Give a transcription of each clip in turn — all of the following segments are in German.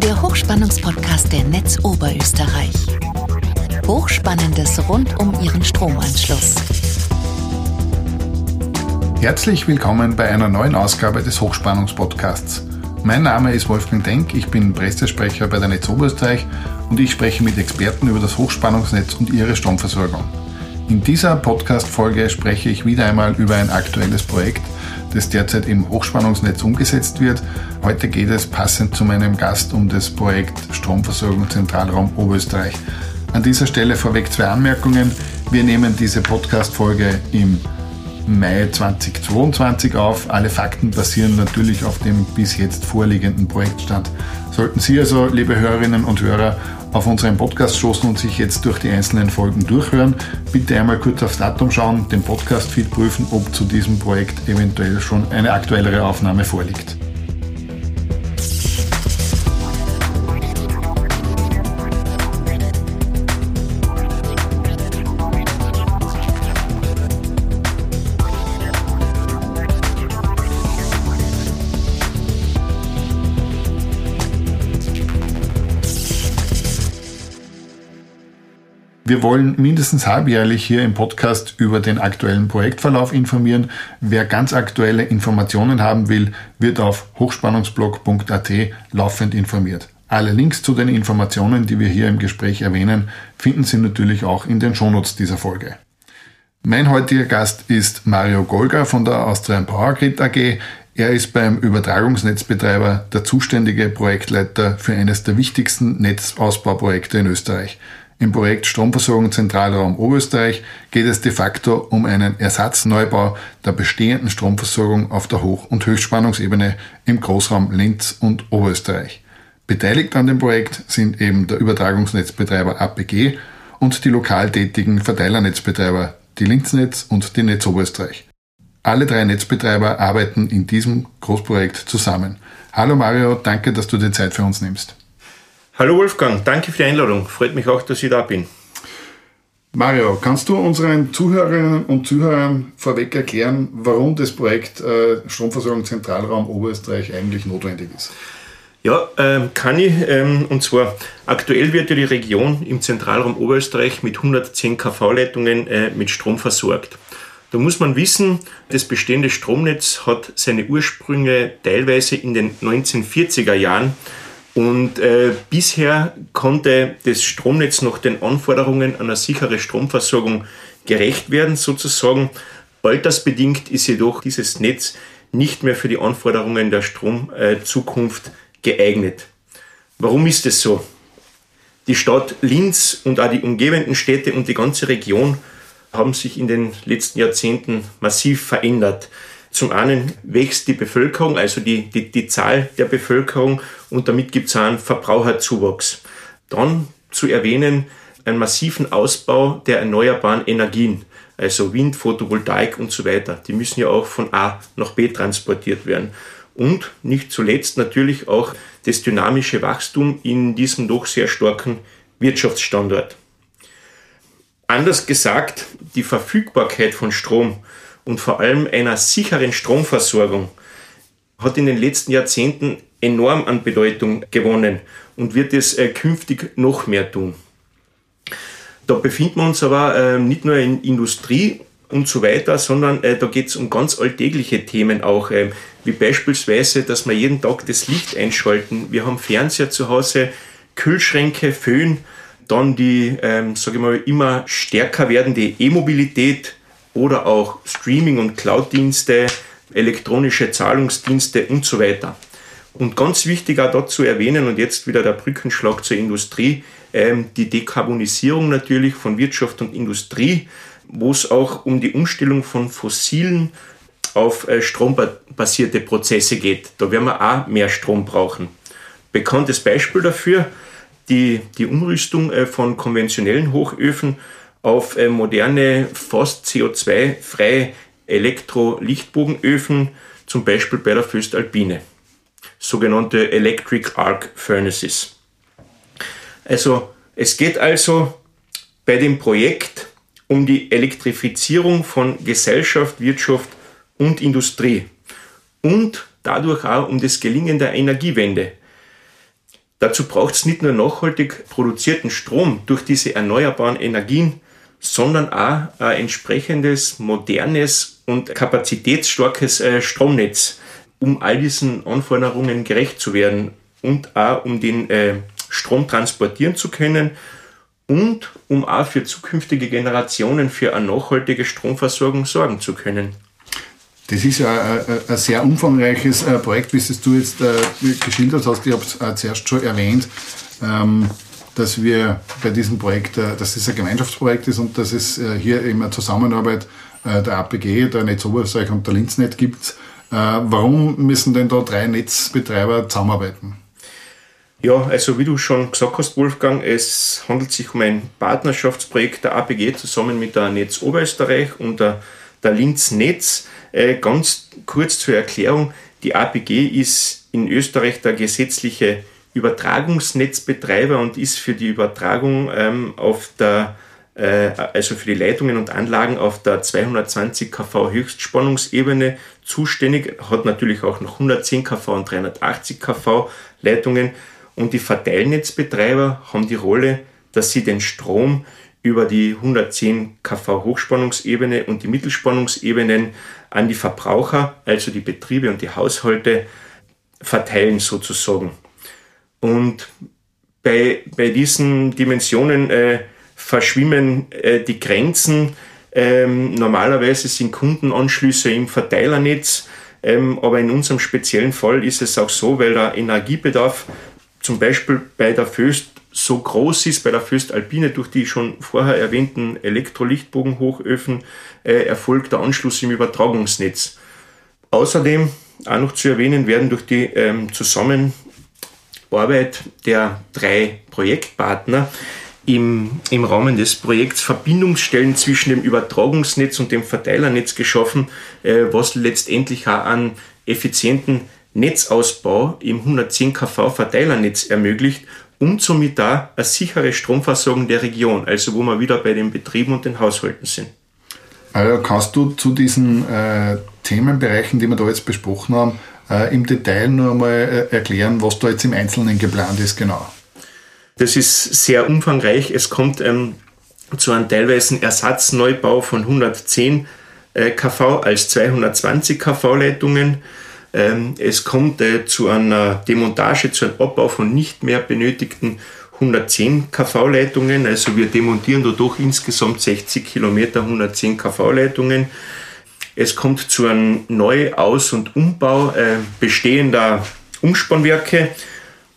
der Hochspannungspodcast der Netz Oberösterreich. Hochspannendes rund um Ihren Stromanschluss. Herzlich willkommen bei einer neuen Ausgabe des Hochspannungspodcasts. Mein Name ist Wolfgang Denk, ich bin Pressesprecher bei der Netz Oberösterreich und ich spreche mit Experten über das Hochspannungsnetz und ihre Stromversorgung. In dieser Podcast-Folge spreche ich wieder einmal über ein aktuelles Projekt, das derzeit im Hochspannungsnetz umgesetzt wird. Heute geht es passend zu meinem Gast um das Projekt Stromversorgung Zentralraum Oberösterreich. An dieser Stelle vorweg zwei Anmerkungen. Wir nehmen diese Podcast-Folge im Mai 2022 auf. Alle Fakten basieren natürlich auf dem bis jetzt vorliegenden Projektstand. Sollten Sie also, liebe Hörerinnen und Hörer, auf unseren Podcast stoßen und sich jetzt durch die einzelnen Folgen durchhören, bitte einmal kurz aufs Datum schauen, den Podcast-Feed prüfen, ob zu diesem Projekt eventuell schon eine aktuellere Aufnahme vorliegt. Wir wollen mindestens halbjährlich hier im Podcast über den aktuellen Projektverlauf informieren. Wer ganz aktuelle Informationen haben will, wird auf hochspannungsblog.at laufend informiert. Alle Links zu den Informationen, die wir hier im Gespräch erwähnen, finden Sie natürlich auch in den Shownotes dieser Folge. Mein heutiger Gast ist Mario Golga von der Austrian Power Grid AG. Er ist beim Übertragungsnetzbetreiber der zuständige Projektleiter für eines der wichtigsten Netzausbauprojekte in Österreich. Im Projekt Stromversorgung Zentralraum Oberösterreich geht es de facto um einen Ersatzneubau der bestehenden Stromversorgung auf der Hoch- und Höchstspannungsebene im Großraum Linz und Oberösterreich. Beteiligt an dem Projekt sind eben der Übertragungsnetzbetreiber APG und die lokal tätigen Verteilernetzbetreiber, die Linznetz und die Netz Oberösterreich. Alle drei Netzbetreiber arbeiten in diesem Großprojekt zusammen. Hallo Mario, danke, dass du dir Zeit für uns nimmst. Hallo Wolfgang, danke für die Einladung. Freut mich auch, dass ich da bin. Mario, kannst du unseren Zuhörerinnen und Zuhörern vorweg erklären, warum das Projekt äh, Stromversorgung Zentralraum Oberösterreich eigentlich notwendig ist? Ja, ähm, kann ich. Ähm, und zwar, aktuell wird ja die Region im Zentralraum Oberösterreich mit 110 kV-Leitungen äh, mit Strom versorgt. Da muss man wissen, das bestehende Stromnetz hat seine Ursprünge teilweise in den 1940er Jahren und äh, bisher konnte das Stromnetz noch den Anforderungen einer sicheren Stromversorgung gerecht werden, sozusagen. Altersbedingt ist jedoch dieses Netz nicht mehr für die Anforderungen der Stromzukunft geeignet. Warum ist es so? Die Stadt Linz und auch die umgebenden Städte und die ganze Region haben sich in den letzten Jahrzehnten massiv verändert. Zum einen wächst die Bevölkerung, also die, die, die Zahl der Bevölkerung und damit gibt es einen Verbraucherzuwachs. Dann zu erwähnen einen massiven Ausbau der erneuerbaren Energien, also Wind, Photovoltaik und so weiter. Die müssen ja auch von A nach B transportiert werden. Und nicht zuletzt natürlich auch das dynamische Wachstum in diesem doch sehr starken Wirtschaftsstandort. Anders gesagt, die Verfügbarkeit von Strom und vor allem einer sicheren Stromversorgung hat in den letzten Jahrzehnten enorm an Bedeutung gewonnen und wird es äh, künftig noch mehr tun. Da befinden wir uns aber äh, nicht nur in Industrie und so weiter, sondern äh, da geht es um ganz alltägliche Themen auch, äh, wie beispielsweise, dass wir jeden Tag das Licht einschalten. Wir haben Fernseher zu Hause, Kühlschränke, Föhn, dann die, ähm, sage ich mal, immer stärker werdende E-Mobilität, oder auch Streaming- und Cloud-Dienste, elektronische Zahlungsdienste und so weiter. Und ganz wichtig auch dazu erwähnen, und jetzt wieder der Brückenschlag zur Industrie, ähm, die Dekarbonisierung natürlich von Wirtschaft und Industrie, wo es auch um die Umstellung von fossilen auf äh, strombasierte Prozesse geht. Da werden wir auch mehr Strom brauchen. Bekanntes Beispiel dafür, die, die Umrüstung äh, von konventionellen Hochöfen auf äh, moderne, fast CO2-freie Elektro-Lichtbogenöfen, zum Beispiel bei der Föstalpine, sogenannte Electric Arc Furnaces. Also es geht also bei dem Projekt um die Elektrifizierung von Gesellschaft, Wirtschaft und Industrie und dadurch auch um das Gelingen der Energiewende. Dazu braucht es nicht nur nachhaltig produzierten Strom durch diese erneuerbaren Energien, sondern auch ein entsprechendes, modernes und kapazitätsstarkes äh, Stromnetz, um all diesen Anforderungen gerecht zu werden und auch um den äh, Strom transportieren zu können und um auch für zukünftige Generationen für eine nachhaltige Stromversorgung sorgen zu können. Das ist ja ein, sehr umfangreiches äh, Projekt, wie es du jetzt äh, geschildert hast. Ich habe es äh, zuerst schon erwähnt, ähm, dass wir bei diesem Projekt, dass es ein Gemeinschaftsprojekt ist und dass es hier eben eine Zusammenarbeit der APG, der Netzoberösterreich und der Linznet gibt. Warum müssen denn da drei Netzbetreiber zusammenarbeiten? Ja, also wie du schon gesagt hast, Wolfgang, es handelt sich um ein Partnerschaftsprojekt der APG zusammen mit der Netz Oberösterreich und der, der Linz Netz. Äh, ganz kurz zur Erklärung, die APG ist in Österreich der gesetzliche Übertragungsnetzbetreiber und ist für die Übertragung ähm, auf der äh, also für die Leitungen und Anlagen auf der 220 kV Höchstspannungsebene zuständig, hat natürlich auch noch 110 kV und 380 kV Leitungen und die Verteilnetzbetreiber haben die Rolle, dass sie den Strom über die 110 kV Hochspannungsebene und die Mittelspannungsebenen an die Verbraucher, also die Betriebe und die Haushalte, verteilen sozusagen. Und bei, bei diesen Dimensionen äh, verschwimmen äh, die Grenzen. Ähm, normalerweise sind Kundenanschlüsse im Verteilernetz, ähm, aber in unserem speziellen Fall ist es auch so, weil der Energiebedarf zum Beispiel bei der Föst so groß ist, bei der Föst Alpine durch die schon vorher erwähnten Elektrolichtbogenhochöfen äh, erfolgt der Anschluss im Übertragungsnetz. Außerdem, auch noch zu erwähnen, werden durch die ähm, Zusammenarbeit der drei Projektpartner im, im Rahmen des Projekts Verbindungsstellen zwischen dem Übertragungsnetz und dem Verteilernetz geschaffen, äh, was letztendlich auch an effizienten Netzausbau im 110 kV Verteilernetz ermöglicht und somit da eine sichere Stromversorgung der Region, also wo wir wieder bei den Betrieben und den Haushalten sind. Also kannst du zu diesen äh, Themenbereichen, die wir da jetzt besprochen haben, äh, im Detail nur einmal äh, erklären, was da jetzt im Einzelnen geplant ist, genau? Das ist sehr umfangreich. Es kommt ähm, zu einem teilweise Ersatzneubau von 110 äh, kV als 220 kV Leitungen. Ähm, es kommt äh, zu einer Demontage, zu einem Abbau von nicht mehr benötigten 110 kV-Leitungen. Also wir demontieren dadurch insgesamt 60 Kilometer 110 kV-Leitungen. Es kommt zu einem Neuaus- und Umbau äh, bestehender Umspannwerke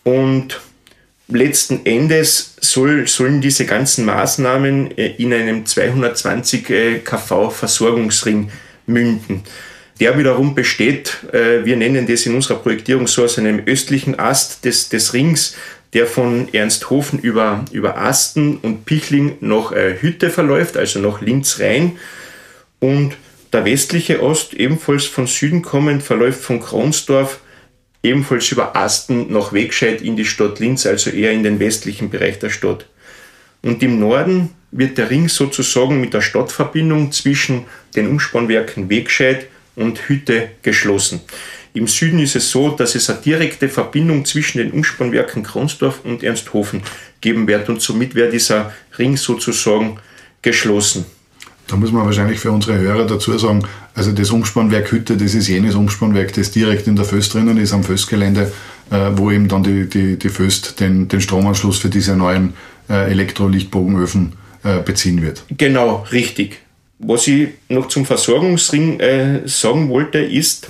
und letzten Endes soll, sollen diese ganzen Maßnahmen äh, in einem 220 äh, kV Versorgungsring münden. Der wiederum besteht, äh, wir nennen das in unserer Projektierung so aus einem östlichen Ast des, des Rings, der von Ernsthofen über, über Asten und Pichling nach äh, Hütte verläuft, also nach Linz rein. Und der westliche Ost, ebenfalls von Süden kommend, verläuft von Kronsdorf ebenfalls über Asten nach Wegscheid in die Stadt Linz, also eher in den westlichen Bereich der Stadt. Und im Norden wird der Ring sozusagen mit der Stadtverbindung zwischen den Umspannwerken Wegscheid und Hütte geschlossen. Im Süden ist es so, dass es eine direkte Verbindung zwischen den Umspannwerken Kronsdorf und Ernsthofen geben wird und somit wird dieser Ring sozusagen geschlossen. Da muss man wahrscheinlich für unsere Hörer dazu sagen, also das Umspannwerk Hütte, das ist jenes Umspannwerk, das direkt in der Föst drinnen ist, am Föstgelände, äh, wo eben dann die, die, die Föst den, den Stromanschluss für diese neuen äh, Elektrolichtbogenöfen äh, beziehen wird. Genau, richtig. Was ich noch zum Versorgungsring äh, sagen wollte, ist,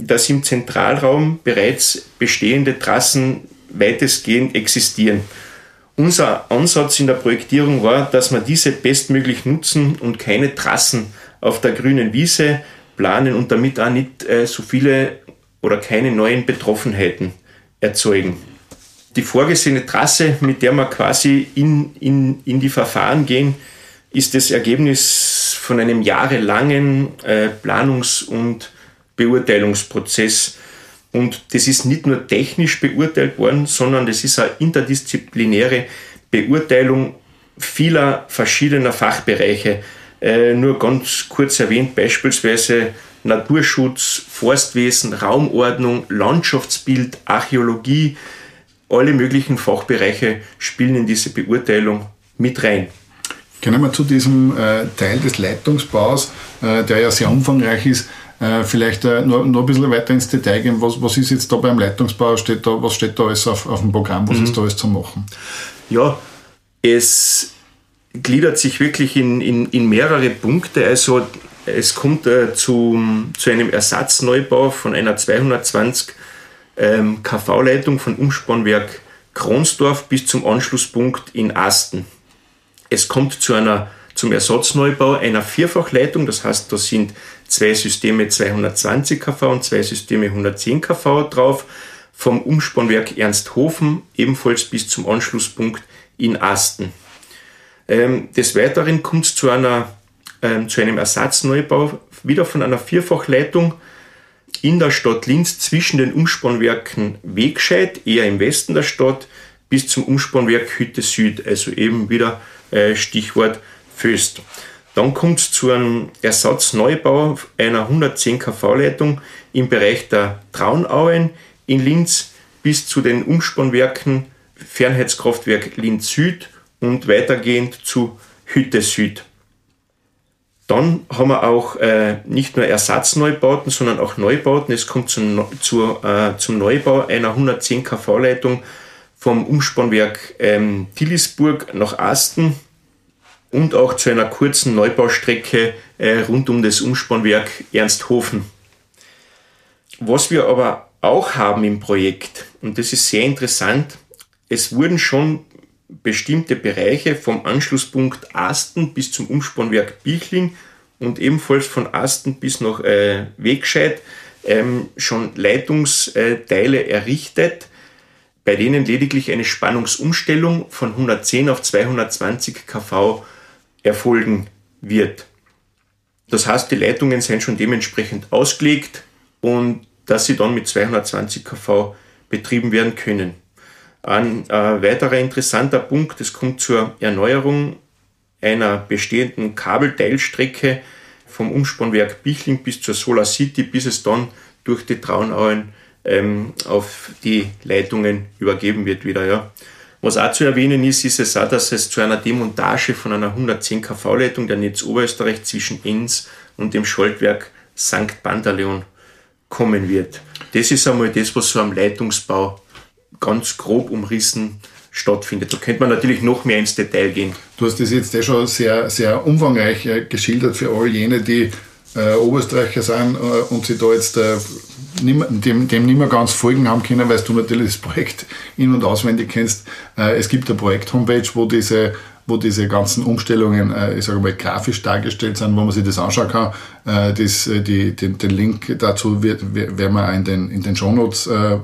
dass im Zentralraum bereits bestehende Trassen weitestgehend existieren. Unser Ansatz in der Projektierung war, dass wir diese bestmöglich nutzen und keine Trassen auf der grünen Wiese planen und damit auch nicht äh, so viele oder keine neuen Betroffenheiten erzeugen. Die vorgesehene Trasse, mit der wir quasi in, in, in die Verfahren gehen, ist das Ergebnis von einem jahrelangen äh, Planungs- und Beurteilungsprozess. Und das ist nicht nur technisch beurteilt worden, sondern das ist eine interdisziplinäre Beurteilung vieler verschiedener Fachbereiche. Äh, nur ganz kurz erwähnt, beispielsweise Naturschutz, Forstwesen, Raumordnung, Landschaftsbild, Archäologie, alle möglichen Fachbereiche spielen in diese Beurteilung mit rein. Können wir zu diesem äh, Teil des Leitungsbaus, äh, der ja sehr umfangreich ist, äh, vielleicht äh, noch, noch ein bisschen weiter ins Detail gehen? Was, was ist jetzt da beim Leitungsbau? Steht da, was steht da alles auf, auf dem Programm? Was mhm. ist da alles zu machen? Ja, es gliedert sich wirklich in, in, in mehrere Punkte. Also es kommt äh, zu, zu einem Ersatzneubau von einer 220 ähm, KV-Leitung von Umspannwerk Kronsdorf bis zum Anschlusspunkt in Asten. Es kommt zu einer, zum Ersatzneubau einer Vierfachleitung, das heißt, da sind zwei Systeme 220 kV und zwei Systeme 110 kV drauf, vom Umspannwerk Ernsthofen ebenfalls bis zum Anschlusspunkt in Asten. Ähm, des Weiteren kommt es zu, einer, ähm, zu einem Ersatzneubau wieder von einer Vierfachleitung in der Stadt Linz zwischen den Umspannwerken Wegscheid, eher im Westen der Stadt, bis zum Umspannwerk Hütte Süd, also eben wieder äh, Stichwort Föst. Dann kommt es zu einem Ersatzneubau einer 110 kV-Leitung im Bereich der Traunauen in Linz bis zu den Umspannwerken Fernheitskraftwerk Linz Süd und weitergehend zu Hütte Süd. Dann haben wir auch äh, nicht nur Ersatzneubauten, sondern auch Neubauten. Es kommt zum, zu, äh, zum Neubau einer 110 kV-Leitung vom Umspannwerk ähm, Tillisburg nach Asten und auch zu einer kurzen Neubaustrecke äh, rund um das Umspannwerk Ernsthofen. Was wir aber auch haben im Projekt, und das ist sehr interessant, es wurden schon bestimmte Bereiche vom Anschlusspunkt Asten bis zum Umspannwerk Bichling und ebenfalls von Asten bis nach äh, Wegscheid ähm, schon Leitungsteile errichtet, bei denen lediglich eine Spannungsumstellung von 110 auf 220 kV erfolgen wird. Das heißt, die Leitungen sind schon dementsprechend ausgelegt und dass sie dann mit 220 kV betrieben werden können. Ein äh, weiterer interessanter Punkt, es kommt zur Erneuerung einer bestehenden Kabelteilstrecke vom Umspannwerk Bichling bis zur Solar City, bis es dann durch die Traunauen ähm, auf die Leitungen übergeben wird wieder. Ja. Was auch zu erwähnen ist, ist es auch, dass es zu einer Demontage von einer 110 kV-Leitung der Netz Oberösterreich zwischen Enns und dem Schaltwerk St. Pantaleon kommen wird. Das ist einmal das, was so am Leitungsbau ganz grob umrissen stattfindet. Da könnte man natürlich noch mehr ins Detail gehen. Du hast das jetzt eh schon sehr, sehr umfangreich äh, geschildert für all jene, die äh, Oberösterreicher sind äh, und sie da jetzt äh, dem, dem nicht mehr ganz folgen haben können, weil du natürlich das Projekt in- und auswendig kennst. Äh, es gibt eine Projekt-Homepage, wo diese wo diese ganzen Umstellungen, äh, ich sage mal, grafisch dargestellt sind, wo man sich das anschauen kann. Äh, das, die, den, den Link dazu wird, werden wir in den, in den Shownotes äh,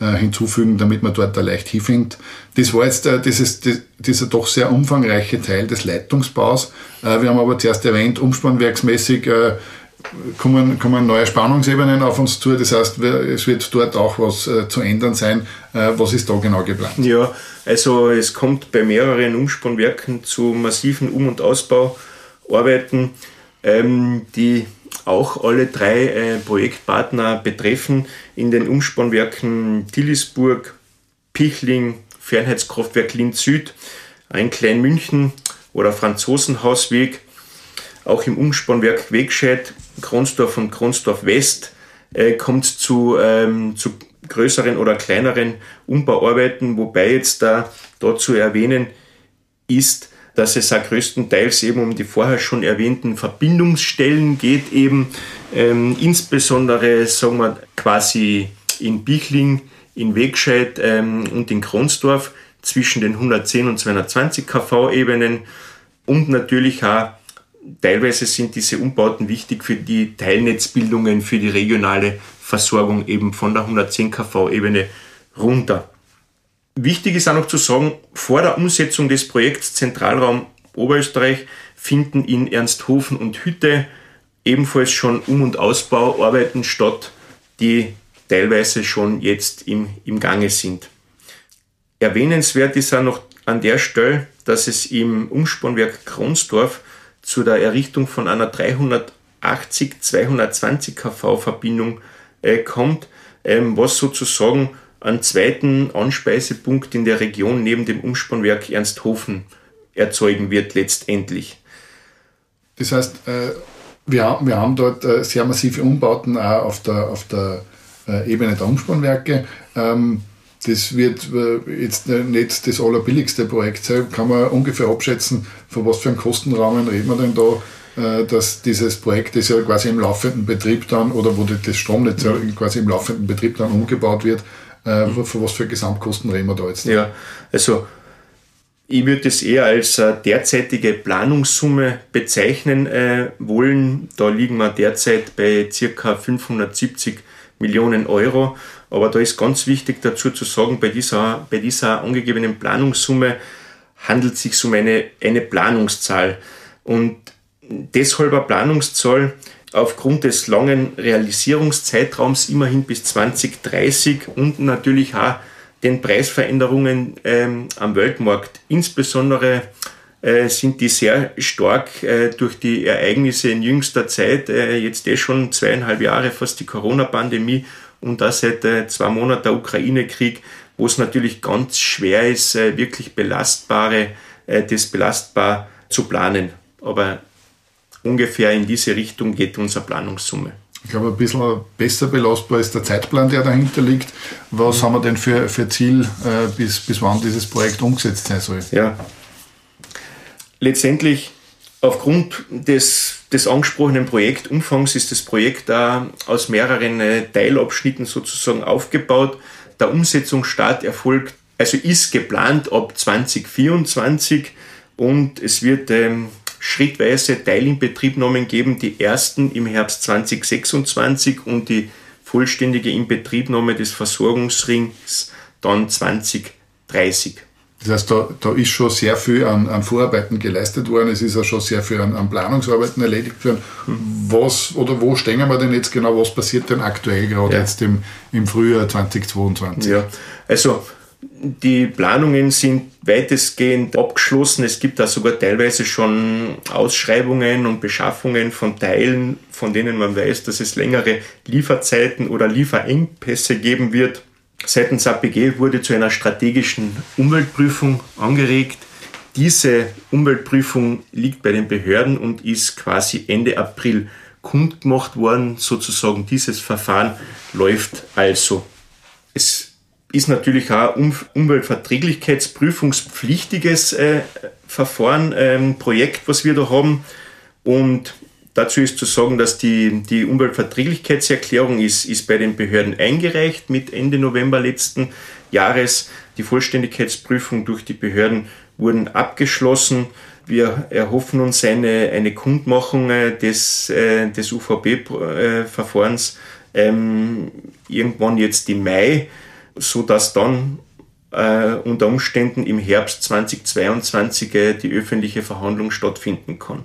äh, hinzufügen, damit man dort da leicht hinfindet. Das war jetzt dieses, dieser doch sehr umfangreiche Teil des Leitungsbaus. Wir haben aber zuerst erwähnt, umspannwerksmäßig kommen, kommen neue Spannungsebenen auf uns zu. Das heißt, es wird dort auch was äh, zu ändern sein. Äh, was ist da genau geplant? Ja, also es kommt bei mehreren Umspannwerken zu massiven Um- und Ausbauarbeiten, ähm, die auch alle drei äh, Projektpartner betreffen. In den Umspannwerken Tillisburg, Pichling, Fernheitskraftwerk Linz Süd, ein Kleinmünchen oder Franzosenhausweg, auch im Umspannwerk Wegscheid, Kronsdorf und Kronsdorf West äh, kommt zu, ähm, zu größeren oder kleineren Umbauarbeiten, wobei jetzt da, da zu erwähnen ist, dass es auch größtenteils eben um die vorher schon erwähnten Verbindungsstellen geht, eben ähm, insbesondere sagen wir quasi in Bichling, in Wegscheid ähm, und in Kronsdorf zwischen den 110 und 220 kV-Ebenen und natürlich auch teilweise sind diese Umbauten wichtig für die Teilnetzbildungen, für die regionale Versorgung eben von der 110 kV-Ebene runter. Wichtig ist auch noch zu sagen, vor der Umsetzung des Projekts Zentralraum Oberösterreich finden in Ernsthofen und Hütte ebenfalls schon Um- und Ausbauarbeiten statt, die teilweise schon jetzt im, im Gange sind. Erwähnenswert ist auch noch an der Stelle, dass es im Umspannwerk Kronsdorf zu der Errichtung von einer 380-220 kV Verbindung äh, kommt, ähm, was sozusagen einen zweiten Anspeisepunkt in der Region neben dem Umspannwerk Ernsthofen erzeugen wird letztendlich. Das heißt, äh, wir, haben, wir haben dort äh, sehr massive Umbauten auch auf der, auf der äh, Ebene der Umspannwerke. Ähm, das wird jetzt nicht das allerbilligste Projekt sein. Kann man ungefähr abschätzen, von was für einem Kostenrahmen reden wir denn da, dass dieses Projekt, das ja quasi im laufenden Betrieb dann, oder wo das Stromnetz ja quasi im laufenden Betrieb dann umgebaut wird, von was für Gesamtkosten reden wir da jetzt? Ja, also ich würde es eher als äh, derzeitige Planungssumme bezeichnen äh, wollen. Da liegen wir derzeit bei ca. 570 Millionen Euro. Aber da ist ganz wichtig dazu zu sagen, bei dieser, bei dieser angegebenen Planungssumme handelt es sich um eine, eine Planungszahl. Und deshalb eine Planungszahl aufgrund des langen Realisierungszeitraums immerhin bis 2030 und natürlich auch den Preisveränderungen ähm, am Weltmarkt. Insbesondere äh, sind die sehr stark äh, durch die Ereignisse in jüngster Zeit, äh, jetzt eh schon zweieinhalb Jahre fast die Corona-Pandemie und da seit äh, zwei Monaten der Ukraine-Krieg, wo es natürlich ganz schwer ist, äh, wirklich belastbare, äh, das belastbar zu planen. Aber ungefähr in diese Richtung geht unsere Planungssumme. Ich glaube, ein bisschen besser belastbar ist der Zeitplan, der dahinter liegt. Was haben wir denn für, für Ziel, äh, bis, bis wann dieses Projekt umgesetzt sein soll? Ja. Letztendlich, aufgrund des, des angesprochenen Projektumfangs ist das Projekt da aus mehreren äh, Teilabschnitten sozusagen aufgebaut. Der Umsetzungsstart erfolgt, also ist geplant ab 2024 und es wird ähm, schrittweise Teilinbetriebnahmen geben, die ersten im Herbst 2026 und die vollständige Inbetriebnahme des Versorgungsrings dann 2030. Das heißt, da, da ist schon sehr viel an, an, Vorarbeiten geleistet worden, es ist auch schon sehr viel an, an Planungsarbeiten erledigt worden. Was oder wo stehen wir denn jetzt genau, was passiert denn aktuell gerade ja. jetzt im, im Frühjahr 2022? Ja, also die Planungen sind weitestgehend abgeschlossen. Es gibt da sogar teilweise schon Ausschreibungen und Beschaffungen von Teilen, von denen man weiß, dass es längere Lieferzeiten oder Lieferengpässe geben wird. Seitens APG wurde zu einer strategischen Umweltprüfung angeregt. Diese Umweltprüfung liegt bei den Behörden und ist quasi Ende April kundgemacht worden. Sozusagen dieses Verfahren läuft also. Es ist natürlich auch um Umweltverträglichkeitsprüfungspflichtiges äh, Verfahren, ähm, Projekt, was wir da haben. Und dazu ist zu sagen, dass die, die Umweltverträglichkeitserklärung ist, ist bei den Behörden eingereicht mit Ende November letzten Jahres. Die Vollständigkeitsprüfung durch die Behörden wurden abgeschlossen. Wir erhoffen uns eine, eine Kundmachung äh, des, äh, des UVB-Verfahrens äh, ähm, irgendwann jetzt im Mai so dass dann äh, unter Umständen im Herbst 2022 äh, die öffentliche Verhandlung stattfinden kann.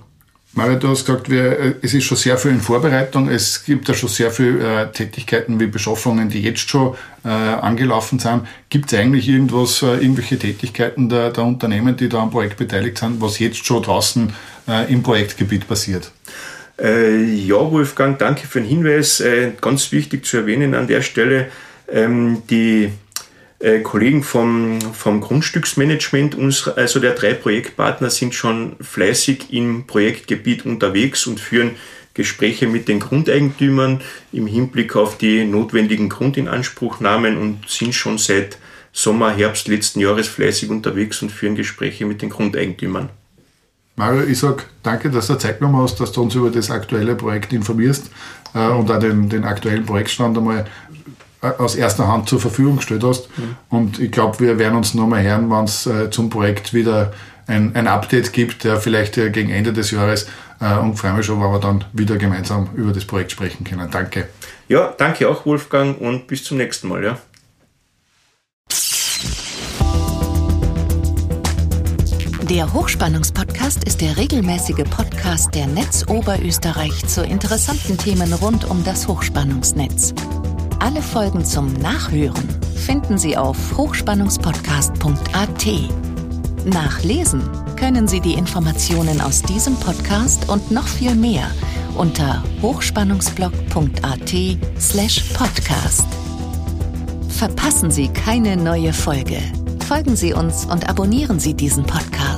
Mario, du hast gesagt, wir, äh, es ist schon sehr viel in Vorbereitung. Es gibt ja schon sehr viele äh, Tätigkeiten wie Beschaffungen, die jetzt schon äh, angelaufen sind. Gibt es eigentlich irgendwas, äh, irgendwelche Tätigkeiten der, der, Unternehmen, die da am Projekt beteiligt sind, was jetzt schon draußen äh, im Projektgebiet passiert? Äh, ja, Wolfgang, danke für den Hinweis. ganz wichtig zu erwähnen an der Stelle, ähm, die äh, Kollegen vom, vom Grundstücksmanagement, uns, also der drei Projektpartner, sind schon fleißig im Projektgebiet unterwegs und führen Gespräche mit den Grundeigentümern im Hinblick auf die notwendigen Grundinanspruchnahmen und sind schon seit Sommer, Herbst letzten Jahres fleißig unterwegs und führen Gespräche mit den Grundeigentümern. Mario, ich sage danke, dass du Zeit genommen hast, dass du uns über das aktuelle Projekt informierst äh, und auch den, den aktuellen Projektstand einmal aus erster Hand zur Verfügung gestellt hast. Mhm. Und ich glaube, wir werden uns nochmal hören, wenn es äh, zum Projekt wieder ein, ein Update gibt, der vielleicht äh, gegen Ende des Jahres äh, und freue mich schon, wenn wir dann wieder gemeinsam über das Projekt sprechen können. Danke. Ja, danke auch, Wolfgang, und bis zum nächsten Mal. Ja. Der Hochspannungspodcast ist der regelmäßige Podcast der Netz Oberösterreich zu interessanten Themen rund um das Hochspannungsnetz. Alle Folgen zum Nachhören finden Sie auf hochspannungspodcast.at. Nachlesen können Sie die Informationen aus diesem Podcast und noch viel mehr unter hochspannungsblog.at/podcast. verpassen Sie keine neue Folge. Folgen Sie uns und abonnieren Sie diesen Podcast.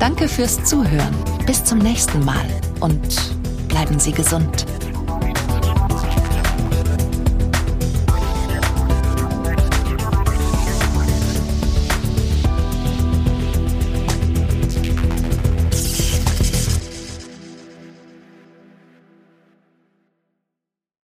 Danke fürs Zuhören. Bis zum nächsten Mal und bleiben Sie gesund.